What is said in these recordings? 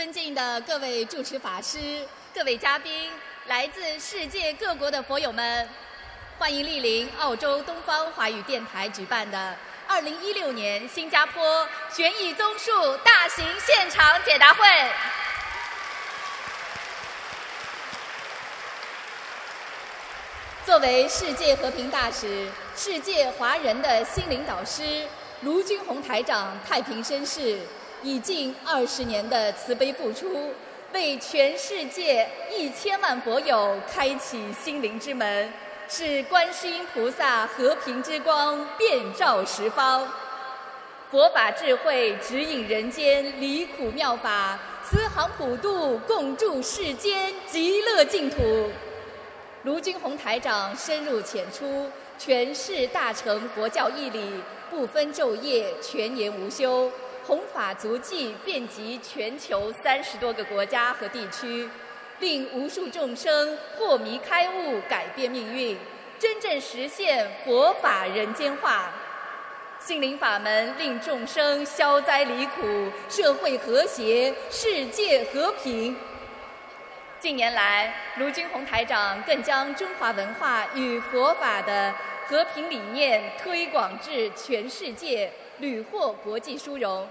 尊敬的各位主持法师、各位嘉宾、来自世界各国的佛友们，欢迎莅临澳洲东方华语电台举办的2016年新加坡悬疑综述大型现场解答会。作为世界和平大使、世界华人的心灵导师，卢军宏台长太平绅士。以近二十年的慈悲付出，为全世界一千万佛友开启心灵之门，使观世音菩萨和平之光遍照十方，佛法智慧指引人间离苦妙法，慈航普渡共筑世间极乐净土。卢军宏台长深入浅出，诠释大乘佛教义理，不分昼夜，全年无休。弘法足迹遍及全球三十多个国家和地区，令无数众生破迷开悟，改变命运，真正实现佛法人间化。心灵法门令众生消灾离苦，社会和谐，世界和平。近年来，卢军宏台长更将中华文化与佛法的和平理念推广至全世界，屡获国际殊荣。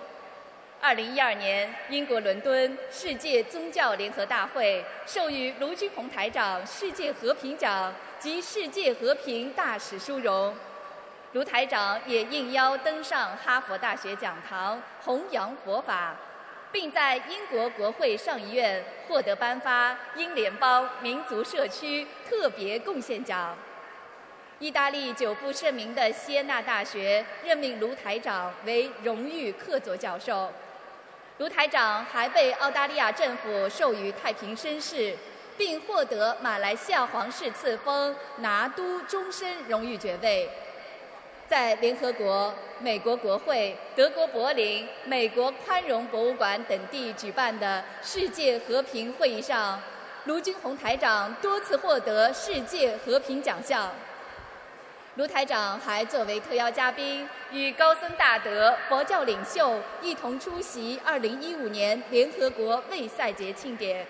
二零一二年，英国伦敦世界宗教联合大会授予卢军宏台长世界和平奖及世界和平大使殊荣。卢台长也应邀登上哈佛大学讲堂，弘扬佛法，并在英国国会上议院获得颁发英联邦民族社区特别贡献奖。意大利久负盛名的锡耶纳大学任命卢台长为荣誉客座教授。卢台长还被澳大利亚政府授予太平绅士，并获得马来西亚皇室赐封拿督终身荣誉爵位。在联合国、美国国会、德国柏林、美国宽容博物馆等地举办的世界和平会议上，卢军宏台长多次获得世界和平奖项。卢台长还作为特邀嘉宾，与高僧大德、佛教领袖一同出席2015年联合国卫赛节庆典。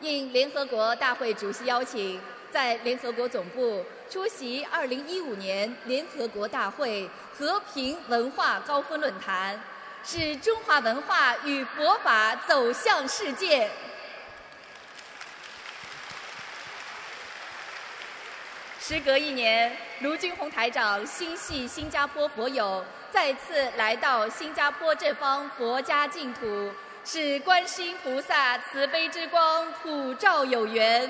应联合国大会主席邀请，在联合国总部出席2015年联合国大会和平文化高峰论坛，使中华文化与佛法走向世界。时隔一年，卢军宏台长心系新加坡佛友，再次来到新加坡这方佛家净土，是观世音菩萨慈悲之光普照有缘。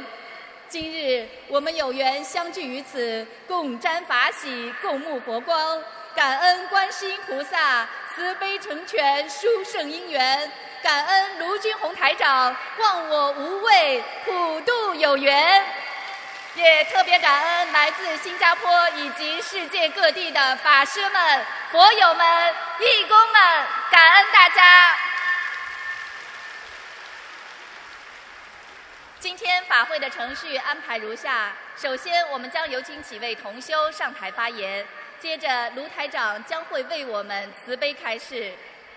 今日我们有缘相聚于此，共沾法喜，共沐佛光，感恩观世音菩萨慈悲成全殊胜因缘，感恩卢军宏台长忘我无畏，普渡有缘。也特别感恩来自新加坡以及世界各地的法师们、佛友们、义工们，感恩大家。今天法会的程序安排如下：首先，我们将有请几位同修上台发言；接着，卢台长将会为我们慈悲开示；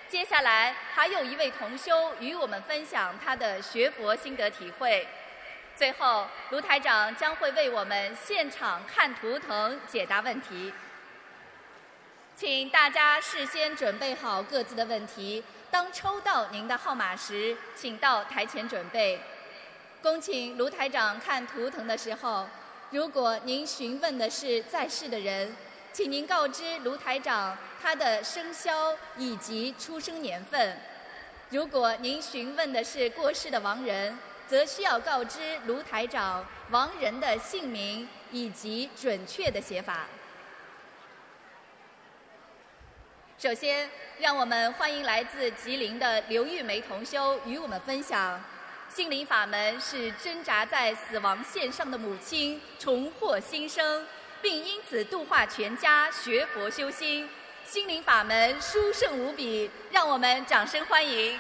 接下来，还有一位同修与我们分享他的学佛心得体会。最后，卢台长将会为我们现场看图腾、解答问题。请大家事先准备好各自的问题，当抽到您的号码时，请到台前准备。恭请卢台长看图腾的时候，如果您询问的是在世的人，请您告知卢台长他的生肖以及出生年份；如果您询问的是过世的亡人，则需要告知卢台长亡人的姓名以及准确的写法。首先，让我们欢迎来自吉林的刘玉梅同修与我们分享：心灵法门是挣扎在死亡线上的母亲重获新生，并因此度化全家学佛修心。心灵法门殊胜无比，让我们掌声欢迎。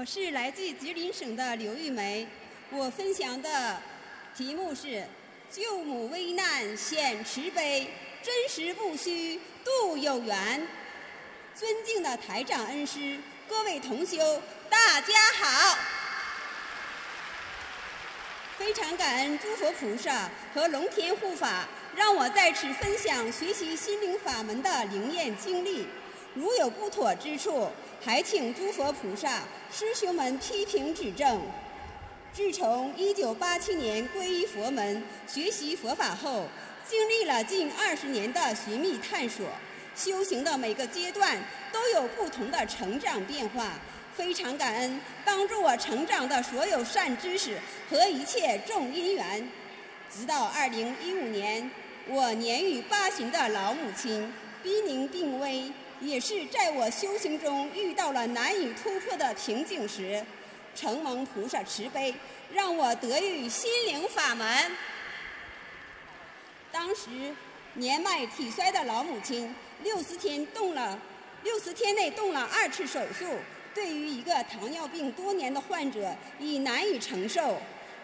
我是来自吉林省的刘玉梅，我分享的题目是“救母危难显慈悲，真实不虚度有缘”。尊敬的台长恩师，各位同修，大家好！非常感恩诸佛菩萨和龙天护法，让我在此分享学习心灵法门的灵验经历。如有不妥之处，还请诸佛菩萨、师兄们批评指正。自从1987年皈依佛门、学习佛法后，经历了近二十年的寻觅探索，修行的每个阶段都有不同的成长变化。非常感恩帮助我成长的所有善知识和一切众因缘。直到2015年，我年逾八旬的老母亲濒临病危。也是在我修行中遇到了难以突破的瓶颈时，承蒙菩萨慈悲，让我得遇心灵法门。当时年迈体衰的老母亲，六十天动了，六十天内动了二次手术，对于一个糖尿病多年的患者已难以承受，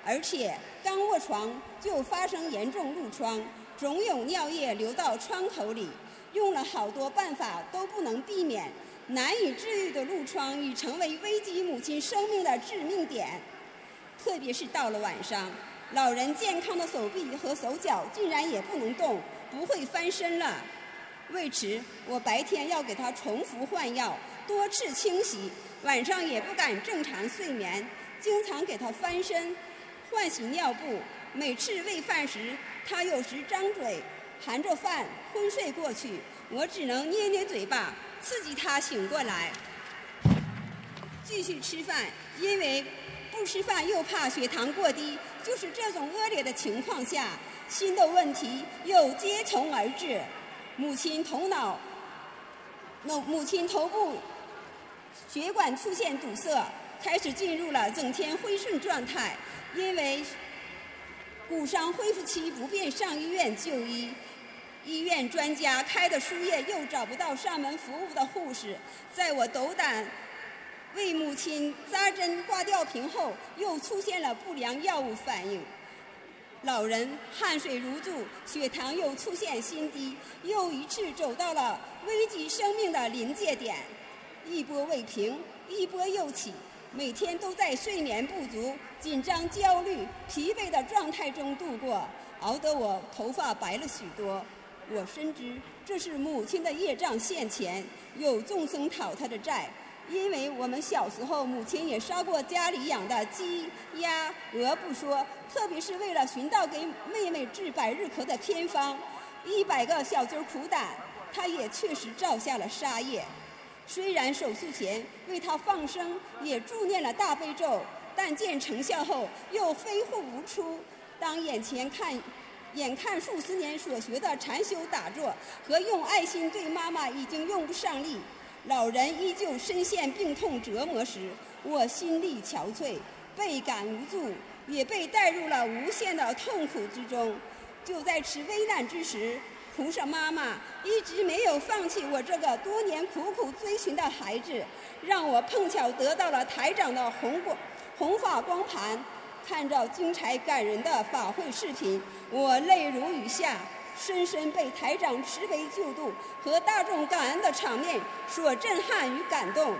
而且刚卧床就发生严重褥疮，总有尿液流到窗口里。用了好多办法都不能避免，难以治愈的褥疮已成为危及母亲生命的致命点。特别是到了晚上，老人健康的手臂和手脚竟然也不能动，不会翻身了。为此，我白天要给他重复换药，多次清洗，晚上也不敢正常睡眠，经常给他翻身、换洗尿布。每次喂饭时，他有时张嘴。含着饭昏睡过去，我只能捏捏嘴巴，刺激他醒过来，继续吃饭。因为不吃饭又怕血糖过低，就是这种恶劣的情况下，新的问题又接踵而至。母亲头脑，母母亲头部血管出现堵塞，开始进入了整天昏睡状态。因为骨伤恢复期不便上医院就医，医院专家开的输液又找不到上门服务的护士，在我斗胆为母亲扎针挂吊瓶后，又出现了不良药物反应，老人汗水如注，血糖又出现新低，又一次走到了危及生命的临界点，一波未平，一波又起。每天都在睡眠不足、紧张、焦虑、疲惫的状态中度过，熬得我头发白了许多。我深知这是母亲的业障现前，有众生讨她的债。因为我们小时候，母亲也杀过家里养的鸡、鸭、鹅不说，特别是为了寻到给妹妹治百日咳的偏方，一百个小鸡儿苦胆，她也确实造下了杀业。虽然手术前为他放生，也助念了大悲咒，但见成效后又飞护无出。当眼前看，眼看数十年所学的禅修打坐和用爱心对妈妈已经用不上力，老人依旧深陷病痛折磨时，我心力憔悴，倍感无助，也被带入了无限的痛苦之中。就在此危难之时。菩萨妈妈一直没有放弃我这个多年苦苦追寻的孩子，让我碰巧得到了台长的红光红法光盘，看到精彩感人的法会视频，我泪如雨下，深深被台长慈悲救度和大众感恩的场面所震撼与感动。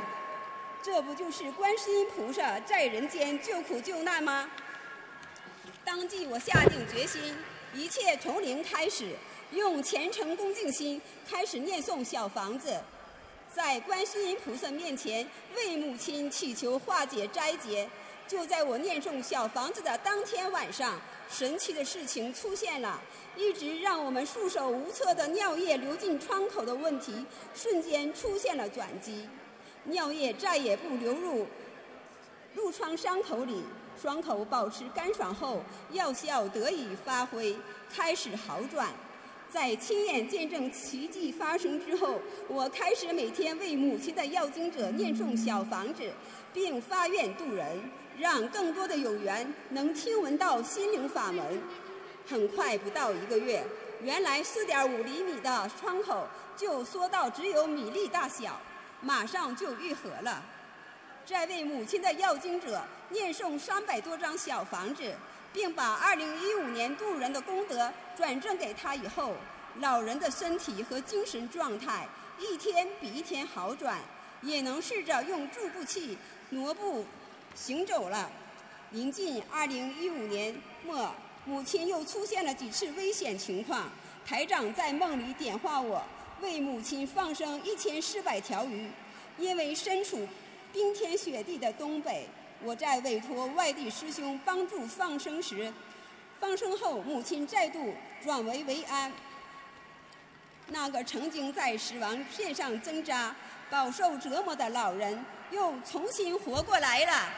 这不就是观世音菩萨在人间救苦救难吗？当即我下定决心，一切从零开始。用虔诚恭敬心开始念诵小房子，在观世音菩萨面前为母亲祈求化解灾劫。就在我念诵小房子的当天晚上，神奇的事情出现了，一直让我们束手无策的尿液流进窗口的问题，瞬间出现了转机，尿液再也不流入褥疮伤口里，伤口保持干爽后，药效得以发挥，开始好转。在亲眼见证奇迹发生之后，我开始每天为母亲的要经者念诵小房子，并发愿度人，让更多的有缘能听闻到心灵法门。很快，不到一个月，原来4.5厘米的窗口就缩到只有米粒大小，马上就愈合了。在为母亲的要经者念诵三百多张小房子，并把2015年渡人的功德转赠给他以后，老人的身体和精神状态一天比一天好转，也能试着用助步器挪步行走了。临近2015年末，母亲又出现了几次危险情况，台长在梦里点化我。为母亲放生一千四百条鱼，因为身处冰天雪地的东北，我在委托外地师兄帮助放生时，放生后母亲再度转危为安。那个曾经在死亡线上挣扎、饱受折磨的老人，又重新活过来了。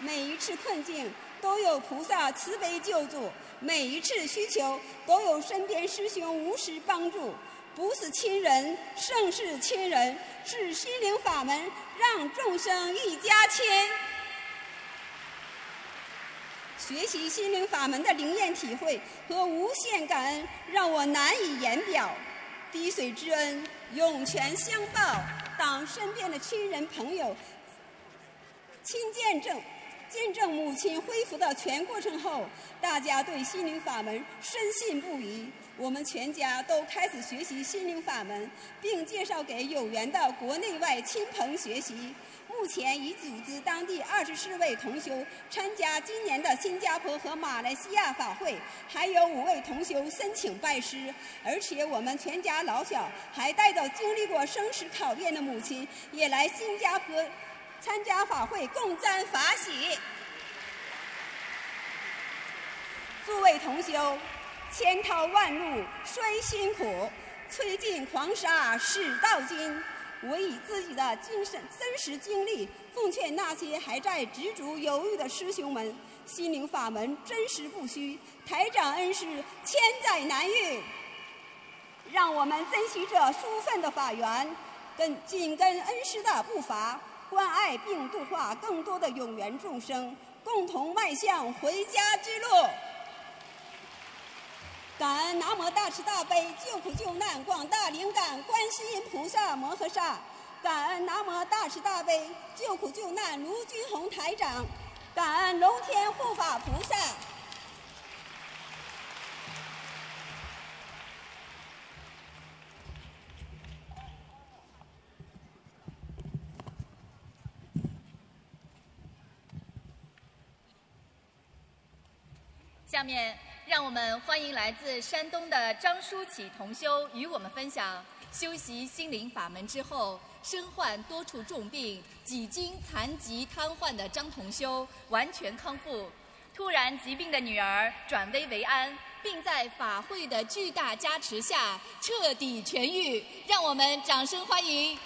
每一次困境。都有菩萨慈悲救助，每一次需求都有身边师兄无私帮助，不是亲人胜是亲人，是心灵法门让众生一家亲。学习心灵法门的灵验体会和无限感恩，让我难以言表。滴水之恩，涌泉相报。当身边的亲人朋友亲见证。见证母亲恢复的全过程后，大家对心灵法门深信不疑。我们全家都开始学习心灵法门，并介绍给有缘的国内外亲朋学习。目前已组织当地二十四位同修参加今年的新加坡和马来西亚法会，还有五位同修申请拜师。而且我们全家老小还带着经历过生死考验的母亲，也来新加坡。参加法会，共沾法喜。诸位同修，千淘万漉虽辛苦，吹尽狂沙始到金。我以自己的精神真实经历，奉劝那些还在执着犹豫的师兄们：心灵法门真实不虚，台长恩师千载难遇。让我们珍惜这殊胜的法缘，跟紧跟恩师的步伐。关爱并度化更多的有缘众生，共同迈向回家之路。感恩南无大慈大悲救苦救难广大灵感观世音菩萨摩诃萨，感恩南无大慈大悲救苦救难卢军宏台长，感恩龙天护法菩萨。下面，让我们欢迎来自山东的张书启同修与我们分享修习心灵法门之后，身患多处重病，几经残疾瘫痪的张同修完全康复，突然疾病的女儿转危为安，并在法会的巨大加持下彻底痊愈。让我们掌声欢迎。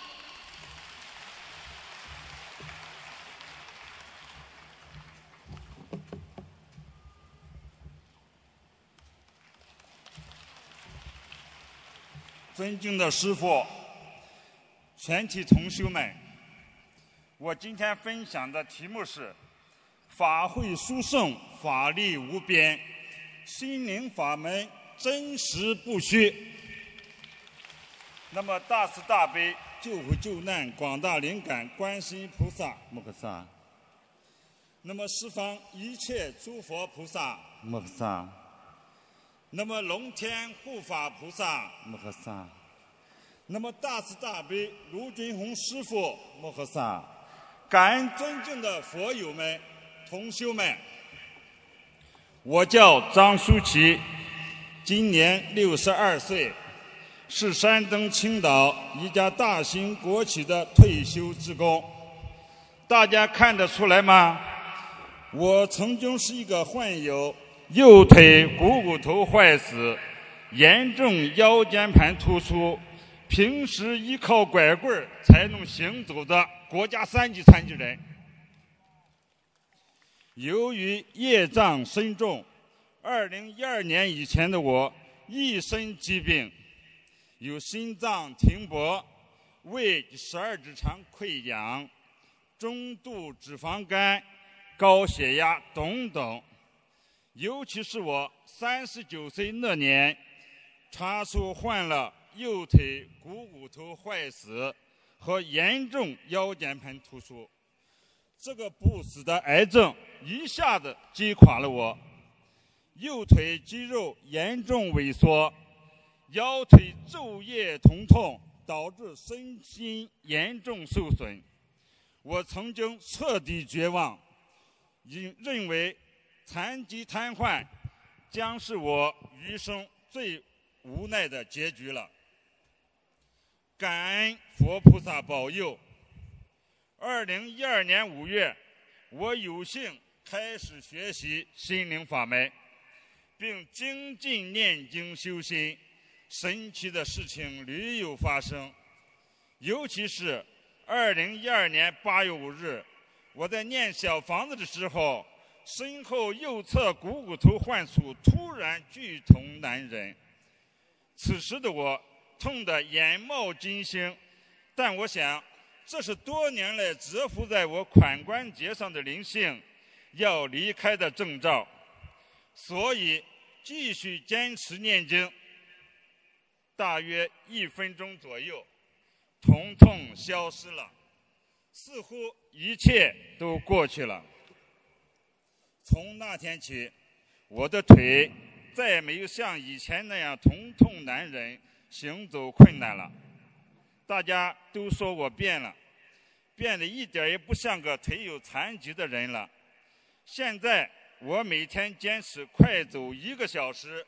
尊敬的师傅，全体同修们，我今天分享的题目是“法会殊胜，法力无边，心灵法门真实不虚”。那么，大慈大悲救苦救难广大灵感观世音菩萨摩诃萨，那么十方一切诸佛菩萨摩诃萨。那么龙天护法菩萨摩诃萨，那么大慈大悲卢俊宏师傅摩诃萨，感恩尊敬的佛友们、同修们。我叫张舒淇，今年六十二岁，是山东青岛一家大型国企的退休职工。大家看得出来吗？我曾经是一个患有。右腿股骨头坏死，严重腰间盘突出，平时依靠拐棍才能行走的国家三级残疾人。由于业障深重，二零一二年以前的我一身疾病，有心脏停泊、胃十二指肠溃疡、中度脂肪肝、高血压等等。尤其是我三十九岁那年，查出患了右腿股骨头坏死和严重腰间盘突出。这个不死的癌症一下子击垮了我，右腿肌肉严重萎缩，腰腿昼夜疼痛，导致身心严重受损。我曾经彻底绝望，认认为残疾瘫痪将是我余生最无奈的结局了。感恩佛菩萨保佑。二零一二年五月，我有幸开始学习心灵法门，并精进念经修心。神奇的事情屡有发生，尤其是二零一二年八月五日，我在念小房子的时候，身后右侧股骨头患处突然剧痛难忍。此时的我痛得眼冒金星，但我想。这是多年来蛰伏在我髋关节上的灵性要离开的征兆，所以继续坚持念经。大约一分钟左右，疼痛消失了，似乎一切都过去了。从那天起，我的腿再也没有像以前那样疼痛难忍、行走困难了。大家都说我变了。变得一点也不像个腿有残疾的人了。现在我每天坚持快走一个小时，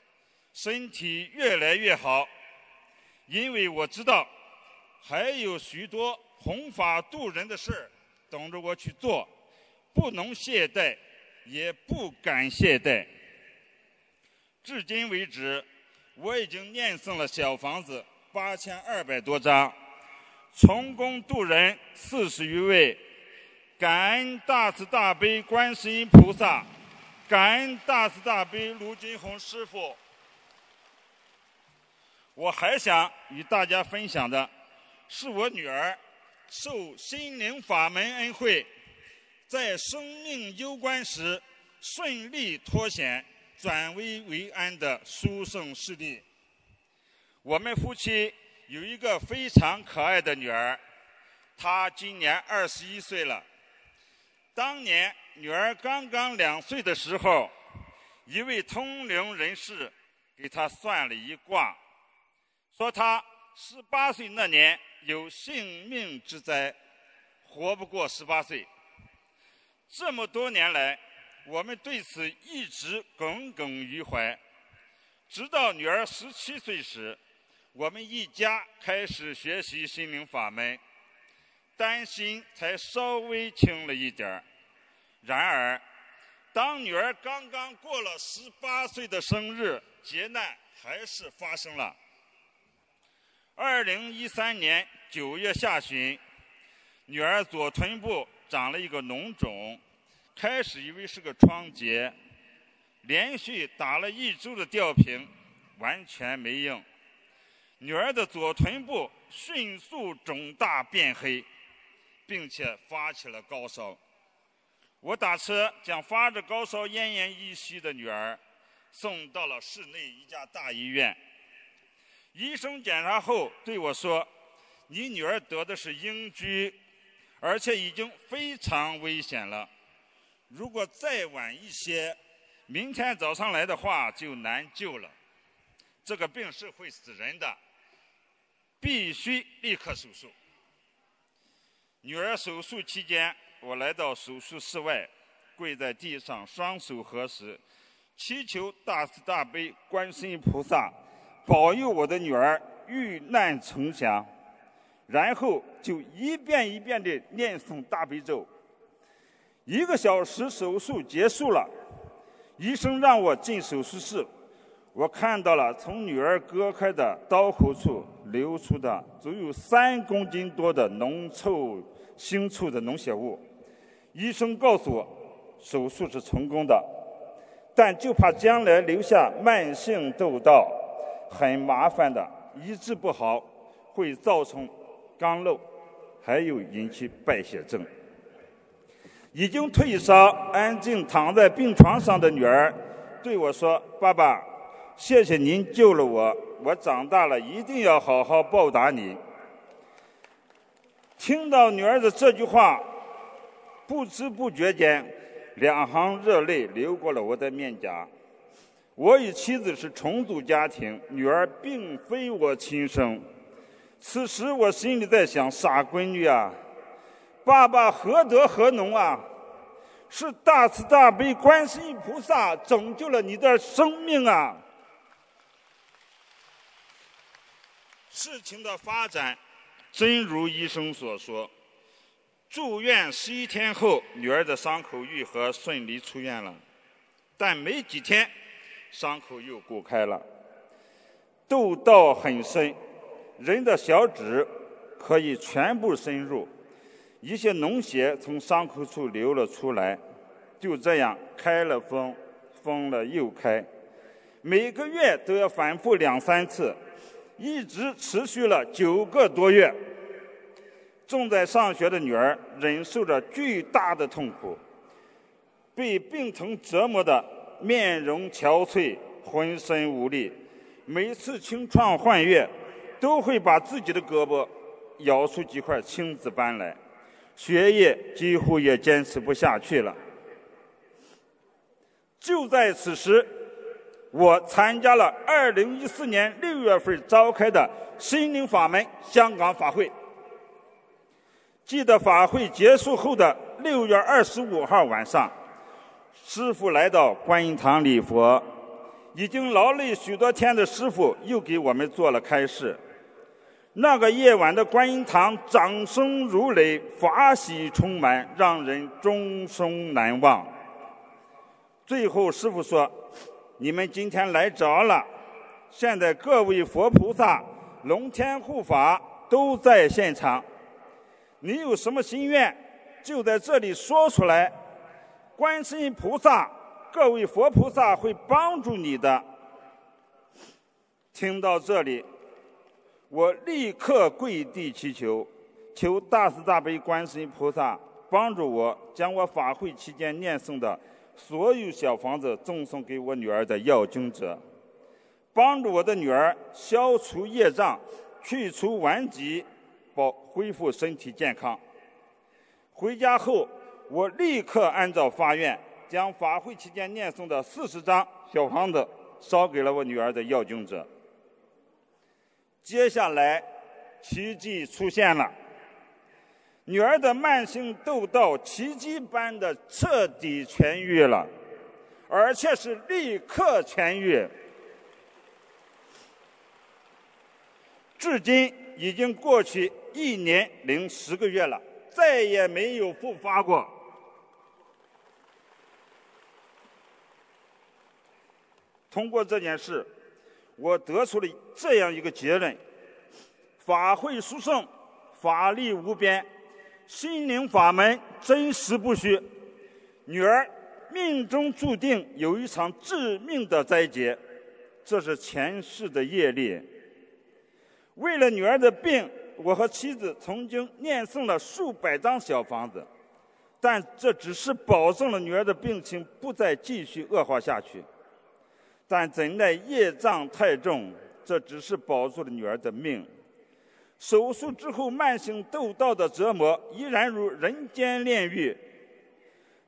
身体越来越好。因为我知道还有许多弘法度人的事儿等着我去做，不能懈怠，也不敢懈怠。至今为止，我已经念诵了小房子八千二百多张。从功度人四十余位，感恩大慈大悲观世音菩萨，感恩大慈大悲卢金红师傅。我还想与大家分享的，是我女儿受心灵法门恩惠，在生命攸关时顺利脱险、转危为安的殊胜事例。我们夫妻。有一个非常可爱的女儿，她今年二十一岁了。当年女儿刚刚两岁的时候，一位通灵人士给她算了一卦，说她十八岁那年有性命之灾，活不过十八岁。这么多年来，我们对此一直耿耿于怀，直到女儿十七岁时。我们一家开始学习心灵法门，担心才稍微轻了一点儿。然而，当女儿刚刚过了十八岁的生日，劫难还是发生了。二零一三年九月下旬，女儿左臀部长了一个脓肿，开始以为是个疮疖，连续打了一周的吊瓶，完全没用。女儿的左臀部迅速肿大变黑，并且发起了高烧。我打车将发着高烧、奄奄一息的女儿送到了市内一家大医院。医生检查后对我说：“你女儿得的是阴疽，而且已经非常危险了。如果再晚一些，明天早上来的话就难救了。这个病是会死人的。”必须立刻手术。女儿手术期间，我来到手术室外，跪在地上，双手合十，祈求大慈大悲观世音菩萨保佑我的女儿遇难成祥。然后就一遍一遍地念诵大悲咒。一个小时手术结束了，医生让我进手术室。我看到了从女儿割开的刀口处流出的足有三公斤多的浓臭、腥臭的脓血物。医生告诉我，手术是成功的，但就怕将来留下慢性窦道，很麻烦的，医治不好会造成肛瘘，还有引起败血症。已经退烧、安静躺在病床上的女儿对我说：“爸爸。”谢谢您救了我，我长大了一定要好好报答你。听到女儿的这句话，不知不觉间，两行热泪流过了我的面颊。我与妻子是重组家庭，女儿并非我亲生。此时我心里在想：傻闺女啊，爸爸何德何能啊？是大慈大悲观世音菩萨拯救了你的生命啊！事情的发展，真如医生所说，住院十一天后，女儿的伤口愈合，顺利出院了。但没几天，伤口又鼓开了，痘道很深，人的小指可以全部深入。一些脓血从伤口处流了出来，就这样开了封，封了又开，每个月都要反复两三次，一直持续了九个多月。正在上学的女儿忍受着巨大的痛苦，被病疼折磨的面容憔悴，浑身无力。每次清创换月，都会把自己的胳膊咬出几块青紫斑来。学业几乎也坚持不下去了。就在此时，我参加了2014年6月份召开的心灵法门香港法会。记得法会结束后的6月25号晚上，师傅来到观音堂礼佛，已经劳累许多天的师傅又给我们做了开示。那个夜晚的观音堂，掌声如雷，法喜充满，让人终生难忘。最后，师傅说：“你们今天来着了，现在各位佛菩萨、龙天护法都在现场。你有什么心愿，就在这里说出来，观世音菩萨、各位佛菩萨会帮助你的。”听到这里。我立刻跪地祈求，求大慈大悲观世音菩萨帮助我，将我法会期间念诵的所有小房子赠送给我女儿的要经者，帮助我的女儿消除业障，去除顽疾，保恢复身体健康。回家后，我立刻按照发愿，将法会期间念诵的四十张小房子烧给了我女儿的要经者。接下来，奇迹出现了。女儿的慢性痘痘奇迹般的彻底痊愈了，而且是立刻痊愈。至今已经过去一年零十个月了，再也没有复发过。通过这件事。我得出了这样一个结论：法会殊胜，法力无边，心灵法门真实不虚。女儿命中注定有一场致命的灾劫，这是前世的业力。为了女儿的病，我和妻子曾经念诵了数百张小房子，但这只是保证了女儿的病情不再继续恶化下去。但怎奈业障太重，这只是保住了女儿的命。手术之后，慢性窦道的折磨依然如人间炼狱。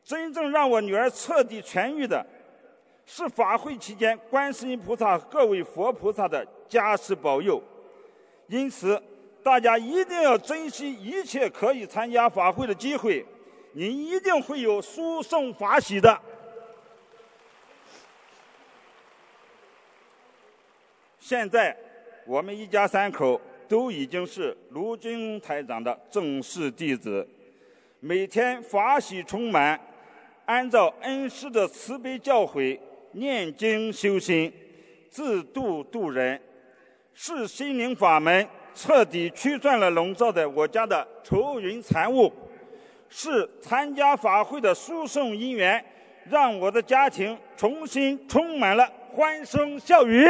真正让我女儿彻底痊愈的，是法会期间观世音菩萨、各位佛菩萨的加持保佑。因此，大家一定要珍惜一切可以参加法会的机会，你一定会有殊胜法喜的。现在，我们一家三口都已经是卢军台长的正式弟子，每天法喜充满，按照恩师的慈悲教诲念经修心，自度度人，是心灵法门彻底驱散了笼罩在我家的愁云残雾，是参加法会的殊胜因缘，让我的家庭重新充满了欢声笑语。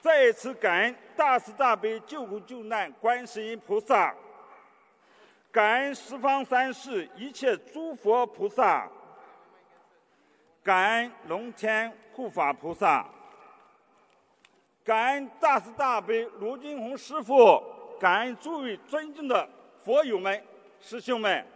再次感恩大慈大悲救苦救难观世音菩萨，感恩十方三世一切诸佛菩萨，感恩龙天护法菩萨，感恩大慈大悲卢金红师傅，感恩诸位尊敬的佛友们、师兄们。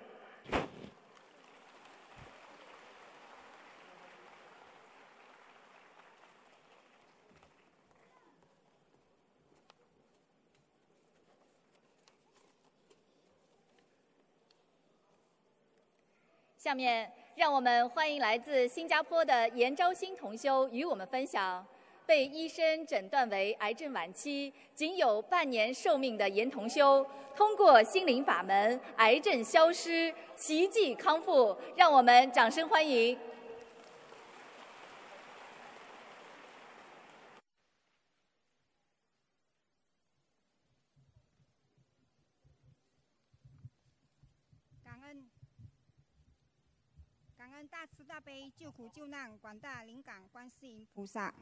下面，让我们欢迎来自新加坡的严昭新同修与我们分享，被医生诊断为癌症晚期，仅有半年寿命的严同修，通过心灵法门，癌症消失，奇迹康复。让我们掌声欢迎。大慈大悲救苦救难广大灵感观世音菩萨，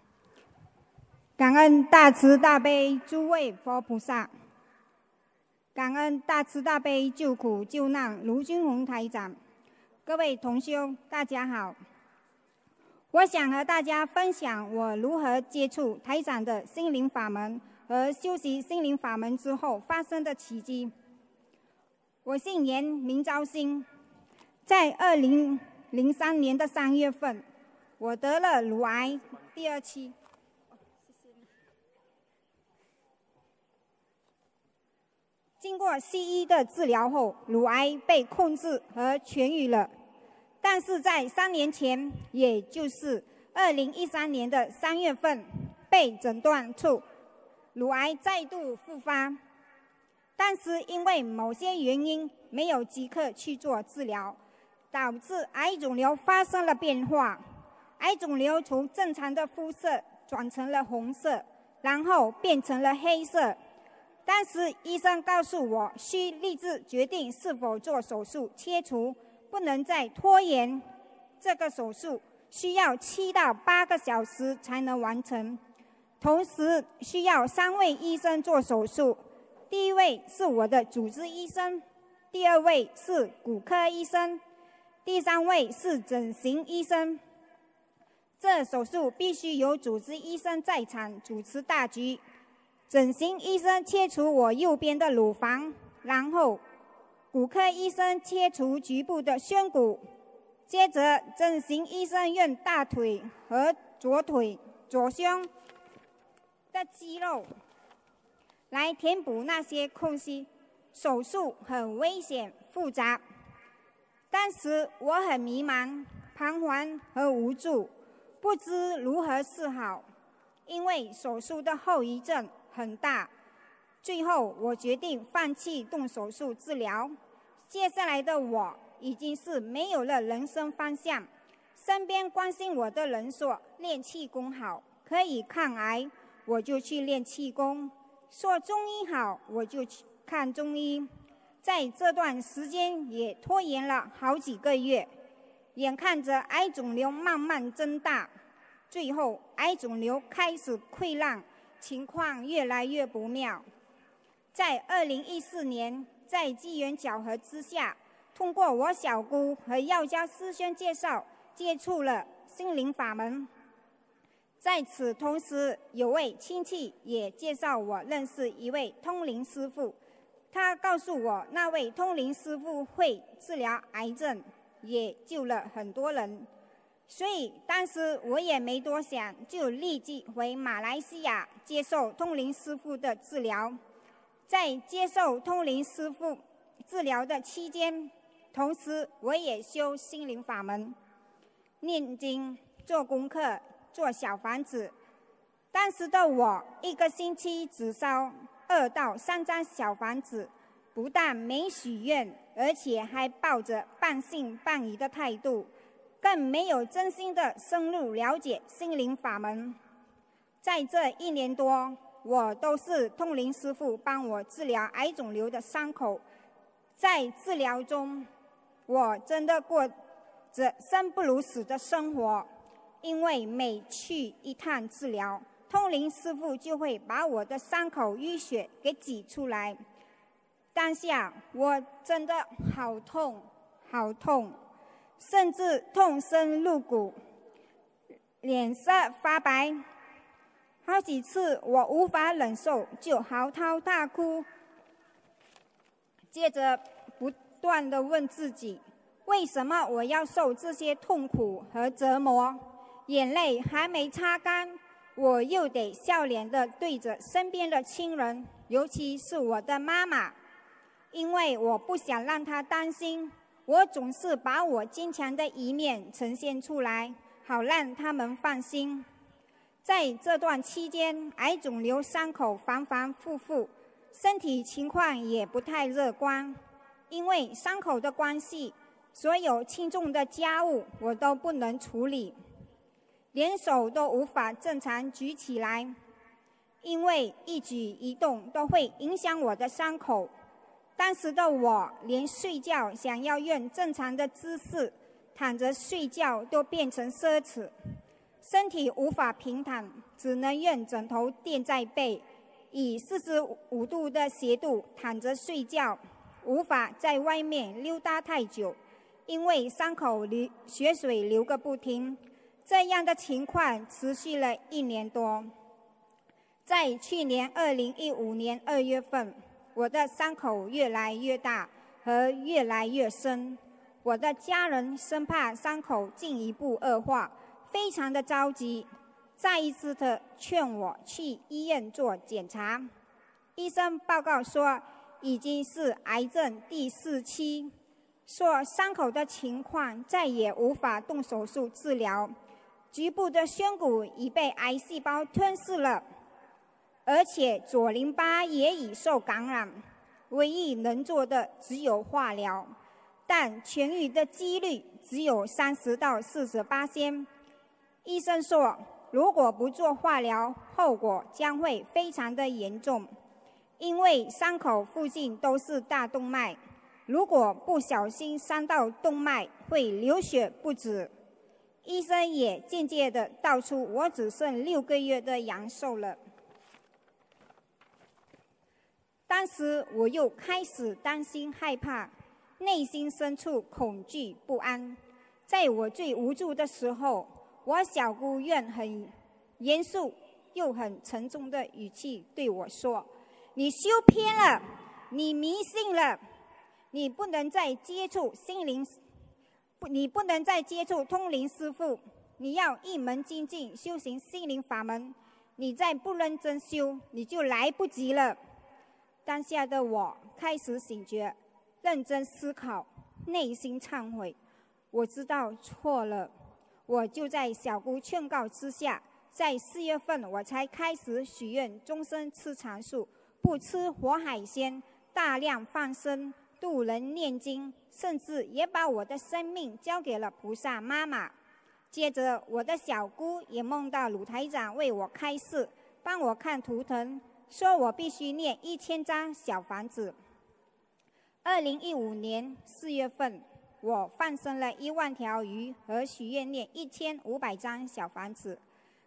感恩大慈大悲诸位佛菩萨，感恩大慈大悲救苦救难卢军宏台长，各位同修大家好，我想和大家分享我如何接触台长的心灵法门和修习心灵法门之后发生的奇迹。我姓严，名昭兴，在二零。零三年的三月份，我得了乳癌第二期。经过西医的治疗后，乳癌被控制和痊愈了。但是在三年前，也就是二零一三年的三月份，被诊断出乳癌再度复发。但是因为某些原因，没有即刻去做治疗。导致癌肿瘤发生了变化，癌肿瘤从正常的肤色转成了红色，然后变成了黑色。当时医生告诉我，需立即决定是否做手术切除，不能再拖延。这个手术需要七到八个小时才能完成，同时需要三位医生做手术。第一位是我的主治医生，第二位是骨科医生。第三位是整形医生，这手术必须由主治医生在场主持大局。整形医生切除我右边的乳房，然后骨科医生切除局部的胸骨，接着整形医生用大腿和左腿、左胸的肌肉来填补那些空隙。手术很危险、复杂。当时我很迷茫、彷徨和无助，不知如何是好，因为手术的后遗症很大。最后，我决定放弃动手术治疗。接下来的我已经是没有了人生方向。身边关心我的人说练气功好，可以抗癌，我就去练气功；说中医好，我就去看中医。在这段时间也拖延了好几个月，眼看着癌肿瘤慢慢增大，最后癌肿瘤开始溃烂，情况越来越不妙。在二零一四年，在机缘巧合之下，通过我小姑和药家师兄介绍，接触了心灵法门。在此同时，有位亲戚也介绍我认识一位通灵师傅。他告诉我，那位通灵师傅会治疗癌症，也救了很多人。所以当时我也没多想，就立即回马来西亚接受通灵师傅的治疗。在接受通灵师傅治疗的期间，同时我也修心灵法门，念经、做功课、做小房子。当时的我一个星期只烧。二到三张小房子，不但没许愿，而且还抱着半信半疑的态度，更没有真心的深入了解心灵法门。在这一年多，我都是通灵师傅帮我治疗癌肿瘤的伤口。在治疗中，我真的过着生不如死的生活，因为每去一趟治疗。通灵师傅就会把我的伤口淤血给挤出来。当下我真的好痛，好痛，甚至痛深入骨，脸色发白。好几次我无法忍受，就嚎啕大哭，接着不断的问自己：为什么我要受这些痛苦和折磨？眼泪还没擦干，我又得笑脸的对着身边的亲人，尤其是我的妈妈，因为我不想让她担心。我总是把我坚强的一面呈现出来，好让他们放心。在这段期间，癌肿瘤伤口反反复复，身体情况也不太乐观。因为伤口的关系，所有轻重的家务我都不能处理，连手都无法正常举起来，因为一举一动都会影响我的伤口。当时的我，连睡觉想要用正常的姿势躺着睡觉都变成奢侈，身体无法平躺，只能用枕头垫在背，以四十五度的斜度躺着睡觉，无法在外面溜达太久，因为伤口流血水流个不停。这样的情况持续了一年多，在去年二零一五年二月份。我的伤口越来越大和越来越深，我的家人生怕伤口进一步恶化，非常的着急，再一次的劝我去医院做检查。医生报告说已经是癌症第四期，说伤口的情况再也无法动手术治疗，局部的胸骨已被癌细胞吞噬了。而且左淋巴也已受感染，唯一能做的只有化疗，但痊愈的几率只有三十到四十八仙。医生说，如果不做化疗，后果将会非常的严重，因为伤口附近都是大动脉，如果不小心伤到动脉，会流血不止。医生也间接的道出，我只剩六个月的阳寿了。当时我又开始担心害怕，内心深处恐惧不安。在我最无助的时候，我小姑用很严肃又很沉重的语气对我说：“你修偏了，你迷信了，你不能再接触心灵，你不能再接触通灵师傅，你要一门精进修行心灵法门。你再不认真修，你就来不及了。”当下的我开始醒觉，认真思考，内心忏悔。我知道错了，我就在小姑劝告之下，在四月份我才开始许愿，终身吃长素，不吃活海鲜，大量放生，度人念经，甚至也把我的生命交给了菩萨妈妈。接着，我的小姑也梦到鲁台长为我开示，帮我看图腾。说我必须念一千张小房子。二零一五年四月份，我放生了一万条鱼和许愿念一千五百张小房子，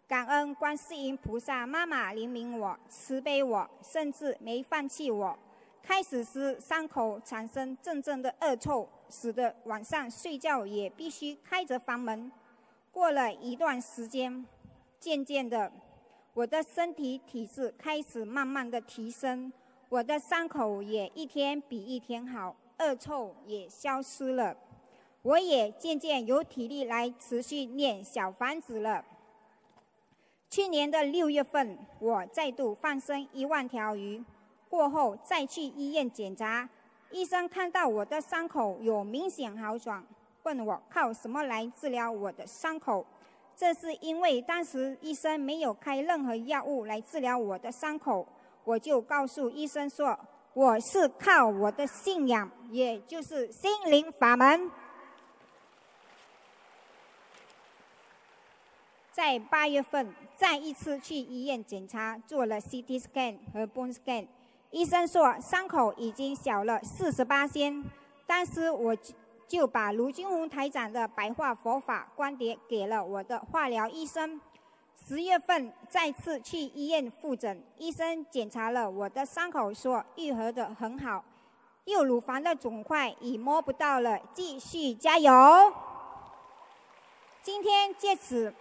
感恩观世音菩萨妈妈怜悯我、慈悲我，甚至没放弃我。开始时伤口产生阵阵的恶臭，使得晚上睡觉也必须开着房门。过了一段时间，渐渐的。我的身体体质开始慢慢的提升，我的伤口也一天比一天好，恶臭也消失了，我也渐渐有体力来持续念小房子了。去年的六月份，我再度放生一万条鱼，过后再去医院检查，医生看到我的伤口有明显好转，问我靠什么来治疗我的伤口。这是因为当时医生没有开任何药物来治疗我的伤口，我就告诉医生说，我是靠我的信仰，也就是心灵法门。在八月份再一次去医院检查，做了 CT scan 和 bone scan，医生说伤口已经小了四十八仙。当时我。就把卢军宏台长的白话佛法观点给了我的化疗医生。十月份再次去医院复诊，医生检查了我的伤口，说愈合的很好，右乳房的肿块已摸不到了，继续加油。今天借此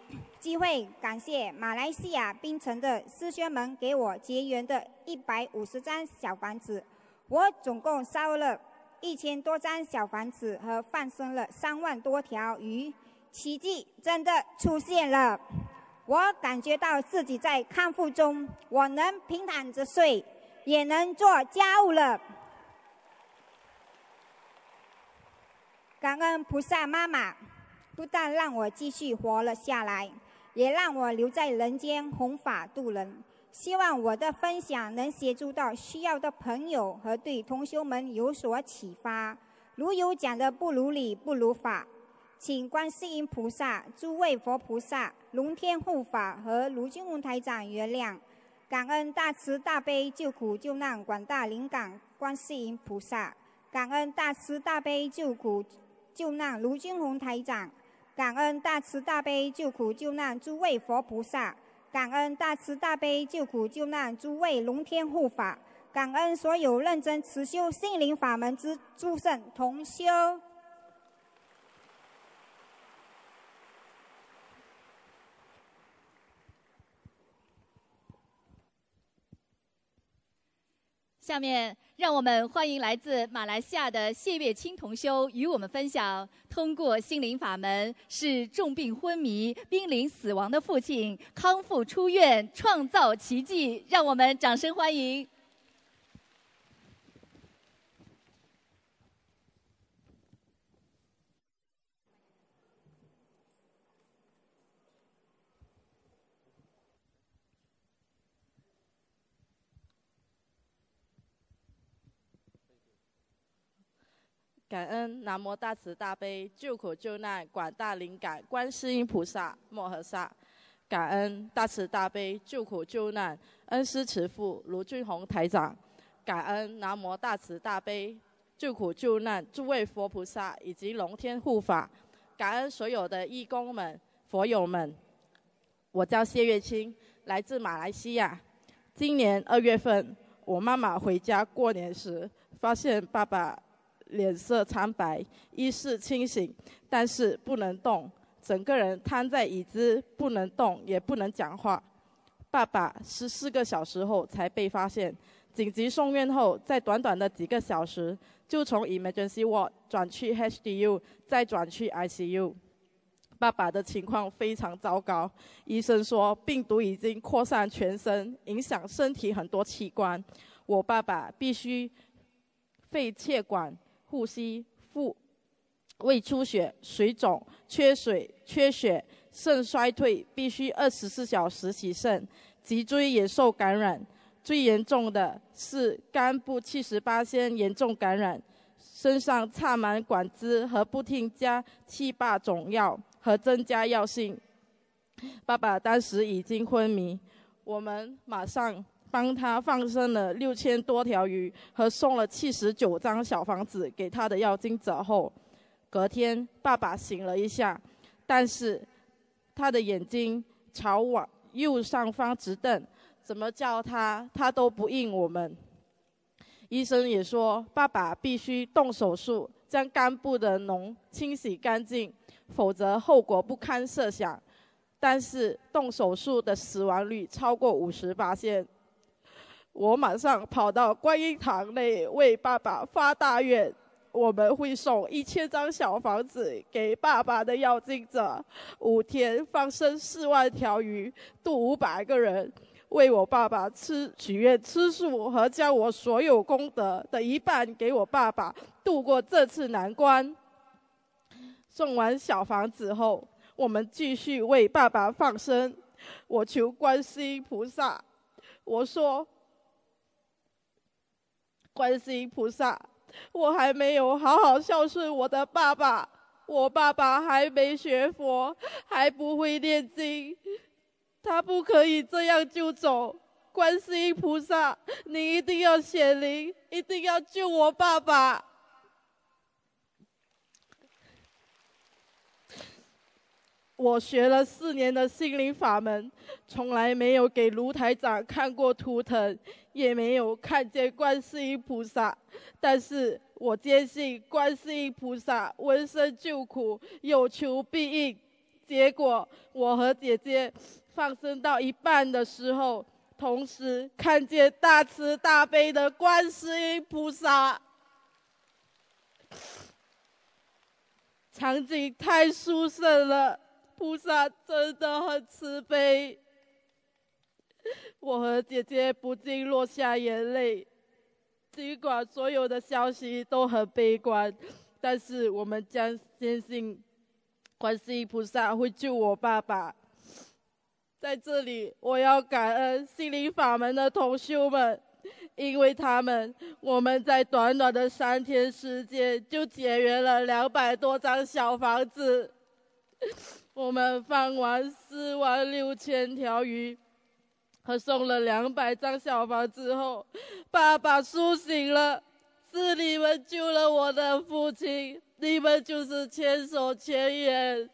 机会感谢马来西亚槟城的师兄们给我结缘的一百五十张小房子。我总共烧了一千多张小房子和放生了三万多条鱼，奇迹真的出现了。我感觉到自己在康复中，我能平躺着睡，也能做家务了。感恩菩萨妈妈，不但让我继续活了下来，也让我留在人间弘法度人。希望我的分享能协助到需要的朋友和对同学们有所启发。如有讲的不如理、不如法，请观世音菩萨、诸位佛菩萨、龙天护法和卢俊宏台长原谅。感恩大慈大悲救苦救难广大灵感观世音菩萨，感恩大慈大悲救苦救难卢俊宏台长，感恩大慈大悲救苦救难诸位佛菩萨。感恩大慈大悲救苦救难诸位龙天护法，感恩所有认真持修心灵法门之诸圣同修。下面，让我们欢迎来自马来西亚的谢月清同修与我们分享，通过心灵法门，使重病昏迷、濒临死亡的父亲康复出院，创造奇迹。让我们掌声欢迎。感恩南无大慈大悲救苦救难广大灵感观世音菩萨摩诃萨，感恩大慈大悲救苦救难恩师慈父卢俊宏台长，感恩南无大慈大悲救苦救难诸位佛菩萨以及龙天护法，感恩所有的义工们佛友们。我叫谢月清，来自马来西亚。今年二月份，我妈妈回家过年时，发现爸爸。脸色苍白，意识清醒，但是不能动，整个人瘫在椅子，不能动，也不能讲话。爸爸十四个小时后才被发现，紧急送院后，在短短的几个小时，就从 emergency ward 转去 HDU，再转去 ICU。爸爸的情况非常糟糕，医生说病毒已经扩散全身，影响身体很多器官。我爸爸必须肺切管。呼吸、腹、胃出血、水肿、缺水、缺血、肾衰退，必须二十四小时洗肾。脊椎也受感染，最严重的是肝部七十八先严重感染，身上插满管子和不停加气坝肿药和增加药性。爸爸当时已经昏迷，我们马上。帮他放生了六千多条鱼，和送了七十九张小房子给他的要经者后，隔天爸爸醒了一下，但是他的眼睛朝往右上方直瞪，怎么叫他他都不应我们。医生也说爸爸必须动手术，将肝部的脓清洗干净，否则后果不堪设想。但是动手术的死亡率超过五十八线。我马上跑到观音堂内为爸爸发大愿，我们会送一千张小房子给爸爸的要经者，五天放生四万条鱼，度五百个人，为我爸爸吃许愿吃素和将我所有功德的一半给我爸爸度过这次难关。送完小房子后，我们继续为爸爸放生，我求观世音菩萨，我说。观世音菩萨，我还没有好好孝顺我的爸爸，我爸爸还没学佛，还不会念经，他不可以这样就走。观世音菩萨，你一定要显灵，一定要救我爸爸。我学了四年的心灵法门，从来没有给卢台长看过图腾，也没有看见观世音菩萨。但是我坚信观世音菩萨闻声救苦，有求必应。结果我和姐姐放生到一半的时候，同时看见大慈大悲的观世音菩萨，场景太殊胜了，菩萨真的很慈悲。我和姐姐不禁落下眼泪。尽管所有的消息都很悲观，但是我们将坚信，观世音菩萨会救我爸爸。在这里，我要感恩心灵法门的同修们，因为他们，我们在短短的三天时间就结缘了两百多张小房子。我们放完四万六千条鱼。和送了两百张小房之后，爸爸苏醒了，是你们救了我的父亲，你们就是千手千眼。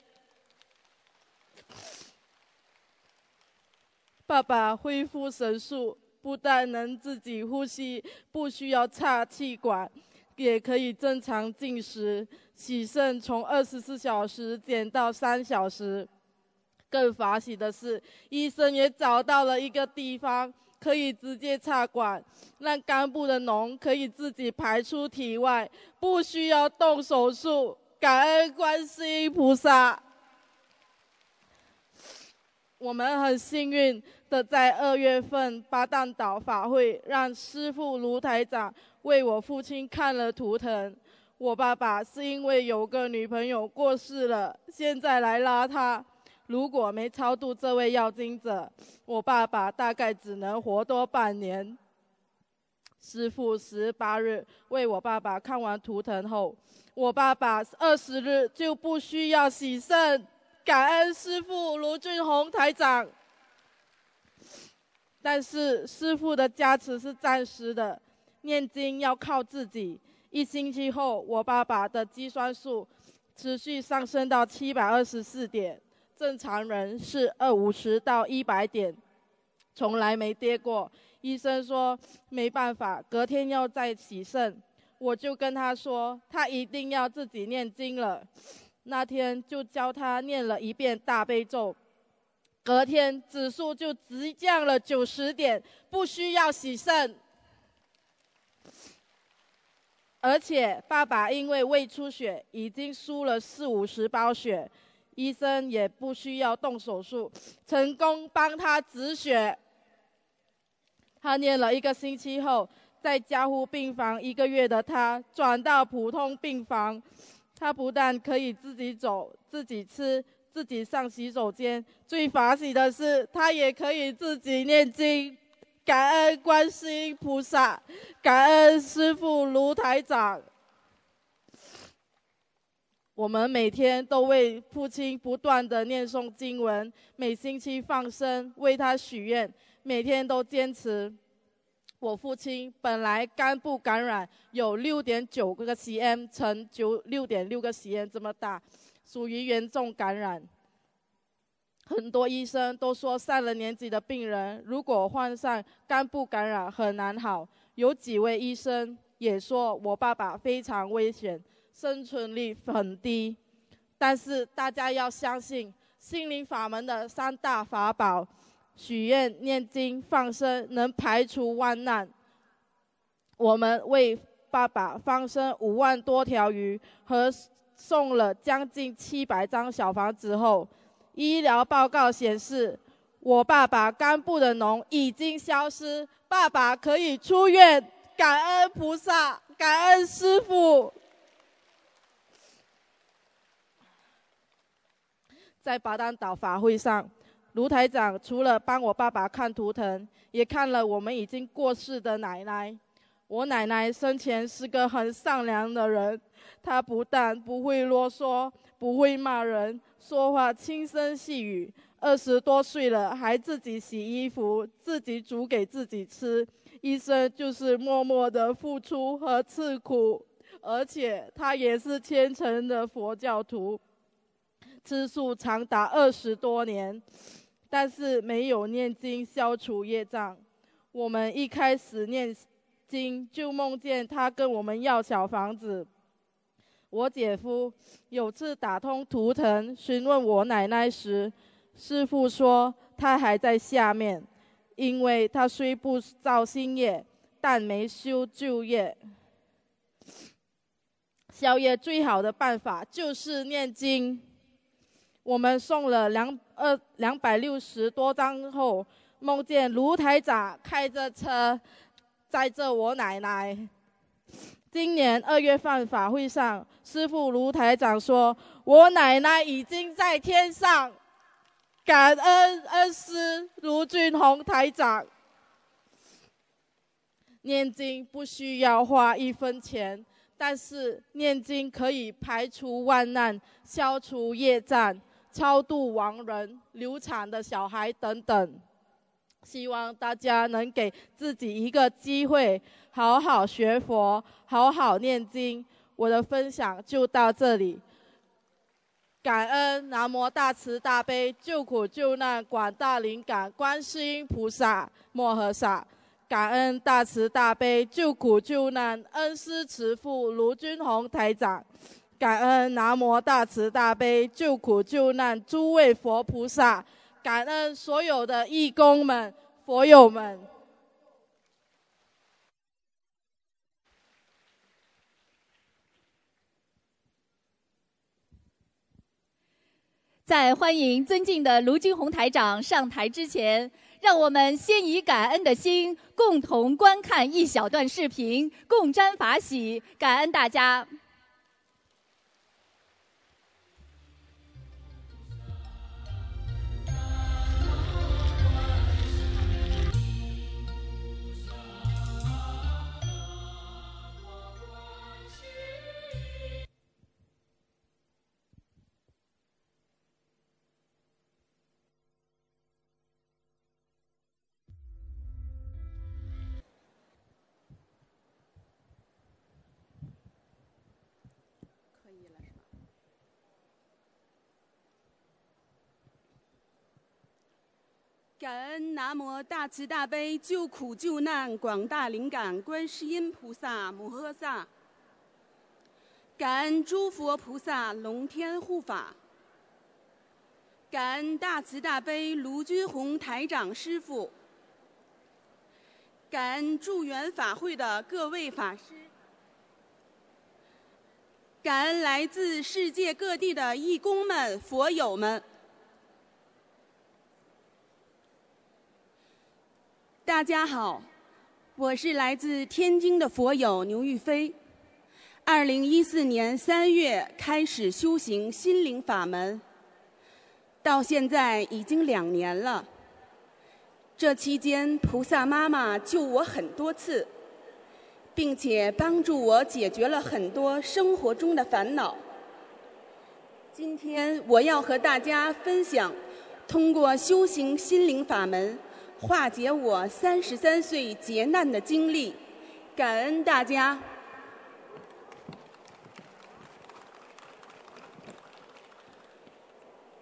爸爸恢复神速，不但能自己呼吸，不需要插气管，也可以正常进食，洗肾从二十四小时减到三小时。更发喜的是，医生也找到了一个地方可以直接插管，让肝部的脓可以自己排出体外，不需要动手术。感恩观世音菩萨，我们很幸运的在二月份八旦岛法会，让师父卢台长为我父亲看了图腾。我爸爸是因为有个女朋友过世了，现在来拉他。如果没超度这位要经者，我爸爸大概只能活多半年。师傅十八日为我爸爸看完图腾后，我爸爸二十日就不需要洗肾，感恩师傅卢俊宏台长。但是师傅的加持是暂时的，念经要靠自己。一星期后，我爸爸的肌酸素持续上升到七百二十四点。正常人是二五十到一百点，从来没跌过。医生说没办法，隔天要再洗肾。我就跟他说，他一定要自己念经了。那天就教他念了一遍大悲咒，隔天指数就直降了九十点，不需要洗肾。而且爸爸因为胃出血，已经输了四五十包血。医生也不需要动手术，成功帮他止血。他念了一个星期后，在加护病房一个月的他转到普通病房。他不但可以自己走、自己吃、自己上洗手间，最发喜的是他也可以自己念经。感恩观世音菩萨，感恩师父卢台长。我们每天都为父亲不断的念诵经文，每星期放生，为他许愿，每天都坚持。我父亲本来肝部感染有六点九个 cm 乘九六点六个 cm 这么大，属于严重感染。很多医生都说上了年纪的病人如果患上肝部感染很难好，有几位医生也说我爸爸非常危险。生存率很低，但是大家要相信心灵法门的三大法宝：许愿、念经、放生，能排除万难。我们为爸爸放生五万多条鱼和送了将近七百张小房子后，医疗报告显示，我爸爸肝部的脓已经消失，爸爸可以出院。感恩菩萨，感恩师父。在巴丹岛法会上，卢台长除了帮我爸爸看图腾，也看了我们已经过世的奶奶。我奶奶生前是个很善良的人，她不但不会啰嗦，不会骂人，说话轻声细语。二十多岁了，还自己洗衣服，自己煮给自己吃，一生就是默默的付出和吃苦。而且他也是虔诚的佛教徒。吃素长达二十多年，但是没有念经消除业障。我们一开始念经就梦见他跟我们要小房子。我姐夫有次打通图腾询问我奶奶时，师傅说他还在下面，因为他虽不造新业，但没修旧业。消业最好的办法就是念经。我们送了两二两百六十多张后，梦见卢台长开着车载着我奶奶。今年二月份法会上，师父卢台长说，我奶奶已经在天上。感恩恩师卢俊宏台长。念经不需要花一分钱，但是念经可以排除万难、消除业障、超度亡人、流产的小孩等等。希望大家能给自己一个机会，好好学佛，好好念经。我的分享就到这里。感恩南无大慈大悲救苦救难广大灵感观世音菩萨摩诃萨，感恩大慈大悲救苦救难恩师慈父卢军宏台长，感恩南无大慈大悲救苦救难诸位佛菩萨，感恩所有的义工们、佛友们。在欢迎尊敬的卢军宏台长上台之前，让我们先以感恩的心，共同观看一小段视频，共沾法喜，感恩大家。感恩南无大慈大悲救苦救难广大灵感观世音菩萨摩诃萨。感恩诸佛菩萨龙天护法。感恩大慈大悲卢军宏台长师傅。感恩助缘法会的各位法师。感恩来自世界各地的义工们、佛友们。大家好，我是来自天津的佛友牛玉飞。二零一四年三月开始修行心灵法门，到现在已经两年了。这期间，菩萨妈妈救我很多次，并且帮助我解决了很多生活中的烦恼。今天我要和大家分享，通过修行心灵法门。化解我三十三岁劫难的经历，感恩大家。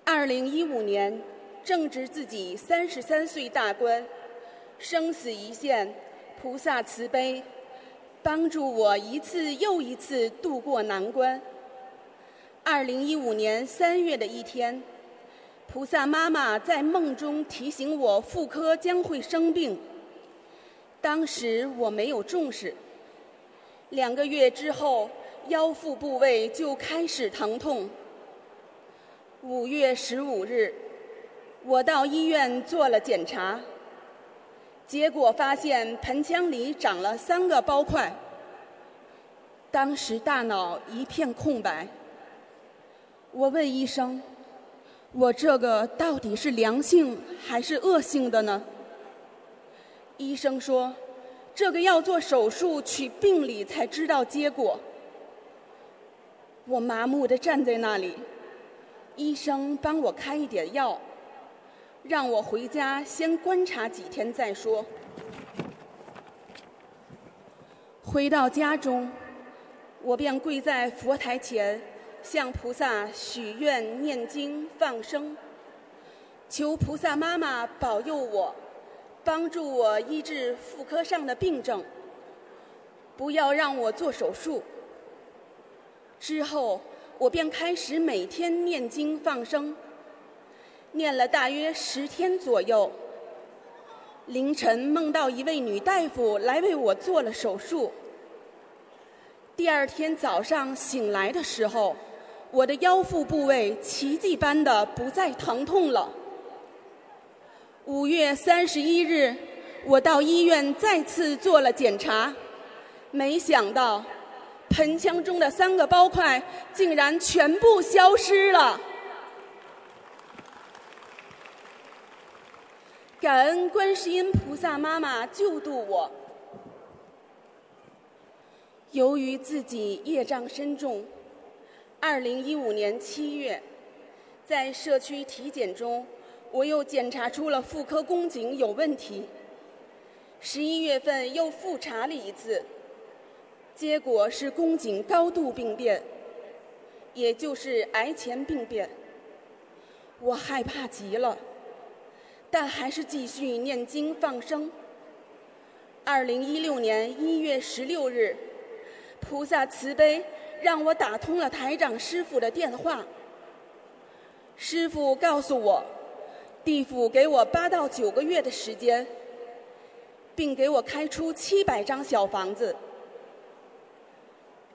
二零一五年正值自己三十三岁大关，生死一线，菩萨慈悲，帮助我一次又一次度过难关。二零一五年三月的一天。菩萨妈妈在梦中提醒我妇科将会生病，当时我没有重视。两个月之后，腰腹部位就开始疼痛。五月十五日，我到医院做了检查，结果发现盆腔里长了三个包块。当时大脑一片空白，我问医生。我这个到底是良性还是恶性的呢？医生说，这个要做手术取病理才知道结果。我麻木的站在那里，医生帮我开一点药，让我回家先观察几天再说。回到家中，我便跪在佛台前。向菩萨许愿、念经、放生，求菩萨妈妈保佑我，帮助我医治妇科上的病症，不要让我做手术。之后，我便开始每天念经放生，念了大约十天左右。凌晨梦到一位女大夫来为我做了手术。第二天早上醒来的时候，我的腰腹部位奇迹般的不再疼痛了。五月三十一日，我到医院再次做了检查，没想到盆腔中的三个包块竟然全部消失了。感恩观世音菩萨妈妈救度我。由于自己业障深重，二零一五年七月，在社区体检中，我又检查出了妇科宫颈有问题。十一月份又复查了一次，结果是宫颈高度病变，也就是癌前病变。我害怕极了，但还是继续念经放生。二零一六年一月十六日。菩萨慈悲，让我打通了台长师傅的电话。师傅告诉我，地府给我八到九个月的时间，并给我开出七百张小房子。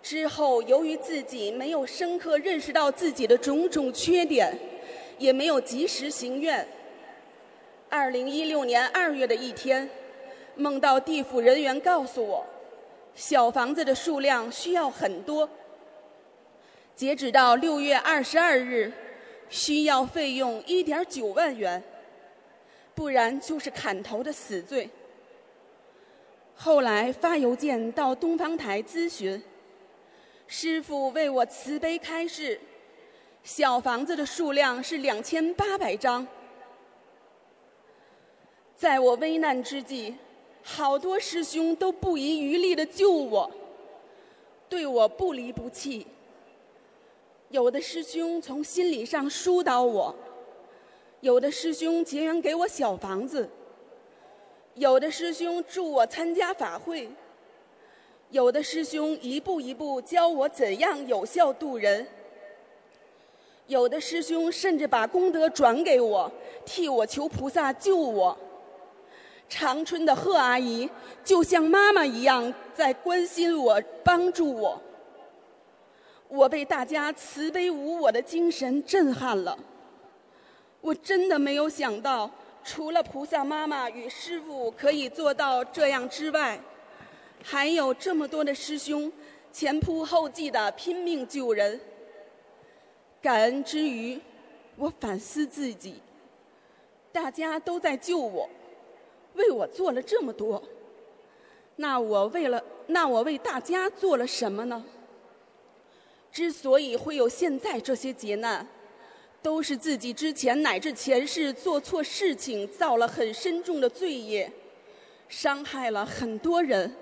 之后，由于自己没有深刻认识到自己的种种缺点，也没有及时行愿。二零一六年二月的一天，梦到地府人员告诉我。小房子的数量需要很多，截止到六月二十二日，需要费用一点九万元，不然就是砍头的死罪。后来发邮件到东方台咨询，师傅为我慈悲开示，小房子的数量是两千八百张。在我危难之际。好多师兄都不遗余力的救我，对我不离不弃。有的师兄从心理上疏导我，有的师兄结缘给我小房子，有的师兄助我参加法会，有的师兄一步一步教我怎样有效度人，有的师兄甚至把功德转给我，替我求菩萨救我。长春的贺阿姨就像妈妈一样在关心我、帮助我。我被大家慈悲无我的精神震撼了。我真的没有想到，除了菩萨妈妈与师傅可以做到这样之外，还有这么多的师兄前仆后继的拼命救人。感恩之余，我反思自己，大家都在救我。为我做了这么多，那我为了那我为大家做了什么呢？之所以会有现在这些劫难，都是自己之前乃至前世做错事情，造了很深重的罪业，伤害了很多人。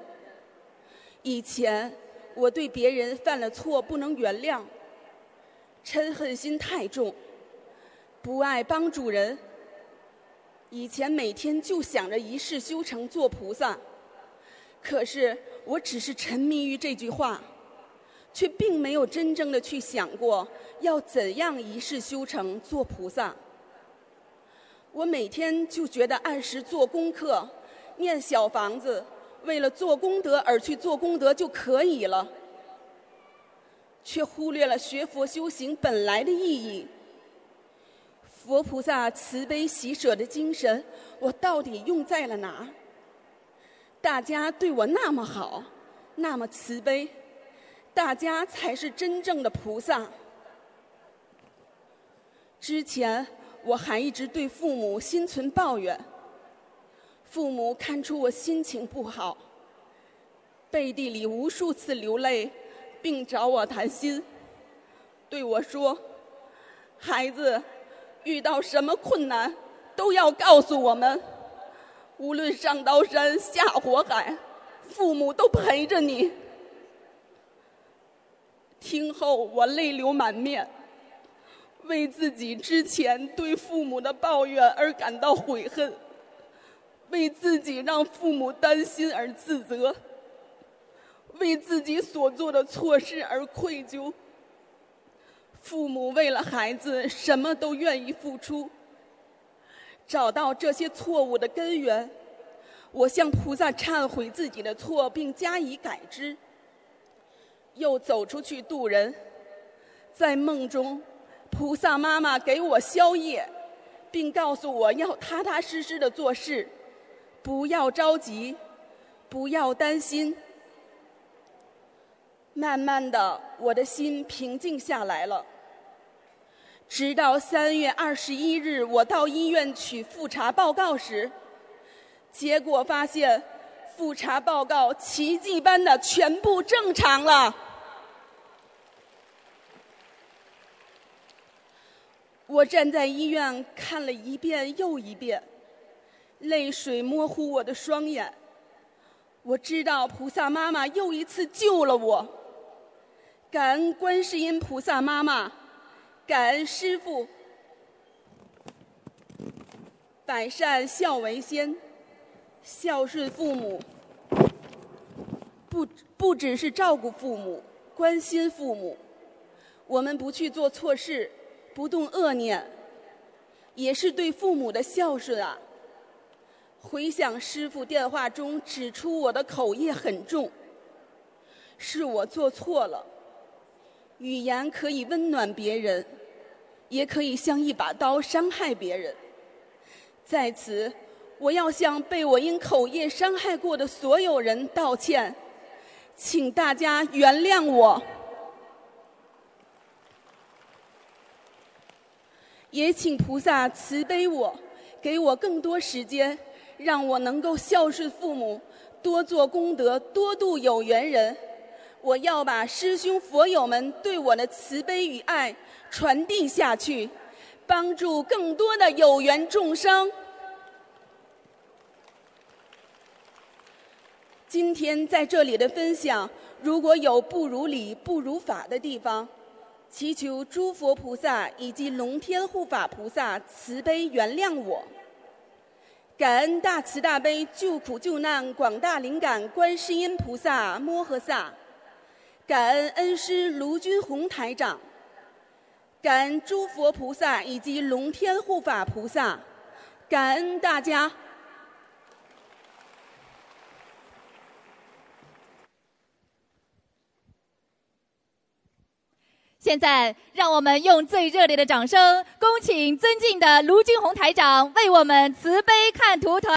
以前我对别人犯了错不能原谅，嗔恨心太重，不爱帮助人。以前每天就想着一世修成做菩萨，可是我只是沉迷于这句话，却并没有真正的去想过要怎样一世修成做菩萨。我每天就觉得按时做功课、念小房子，为了做功德而去做功德就可以了，却忽略了学佛修行本来的意义。佛菩萨慈悲喜舍的精神，我到底用在了哪？大家对我那么好，那么慈悲，大家才是真正的菩萨。之前我还一直对父母心存抱怨，父母看出我心情不好，背地里无数次流泪，并找我谈心，对我说：“孩子。”遇到什么困难，都要告诉我们。无论上刀山下火海，父母都陪着你。听后我泪流满面，为自己之前对父母的抱怨而感到悔恨，为自己让父母担心而自责，为自己所做的错事而愧疚。父母为了孩子什么都愿意付出，找到这些错误的根源，我向菩萨忏悔自己的错，并加以改之。又走出去渡人，在梦中，菩萨妈妈给我宵夜，并告诉我要踏踏实实的做事，不要着急，不要担心。慢慢的，我的心平静下来了。直到三月二十一日，我到医院取复查报告时，结果发现复查报告奇迹般的全部正常了。我站在医院看了一遍又一遍，泪水模糊我的双眼。我知道菩萨妈妈又一次救了我。感恩观世音菩萨妈妈，感恩师父。百善孝为先，孝顺父母，不不只是照顾父母、关心父母，我们不去做错事，不动恶念，也是对父母的孝顺啊。回想师父电话中指出我的口业很重，是我做错了。语言可以温暖别人，也可以像一把刀伤害别人。在此，我要向被我因口业伤害过的所有人道歉，请大家原谅我。也请菩萨慈悲我，给我更多时间，让我能够孝顺父母，多做功德，多度有缘人。我要把师兄佛友们对我的慈悲与爱传递下去，帮助更多的有缘众生。今天在这里的分享，如果有不如理、不如法的地方，祈求诸佛菩萨以及龙天护法菩萨慈悲原谅我。感恩大慈大悲救苦救难广大灵感观世音菩萨摩诃萨。感恩恩师卢军宏台长，感恩诸佛菩萨以及龙天护法菩萨，感恩大家。现在，让我们用最热烈的掌声，恭请尊敬的卢军宏台长为我们慈悲看图腾。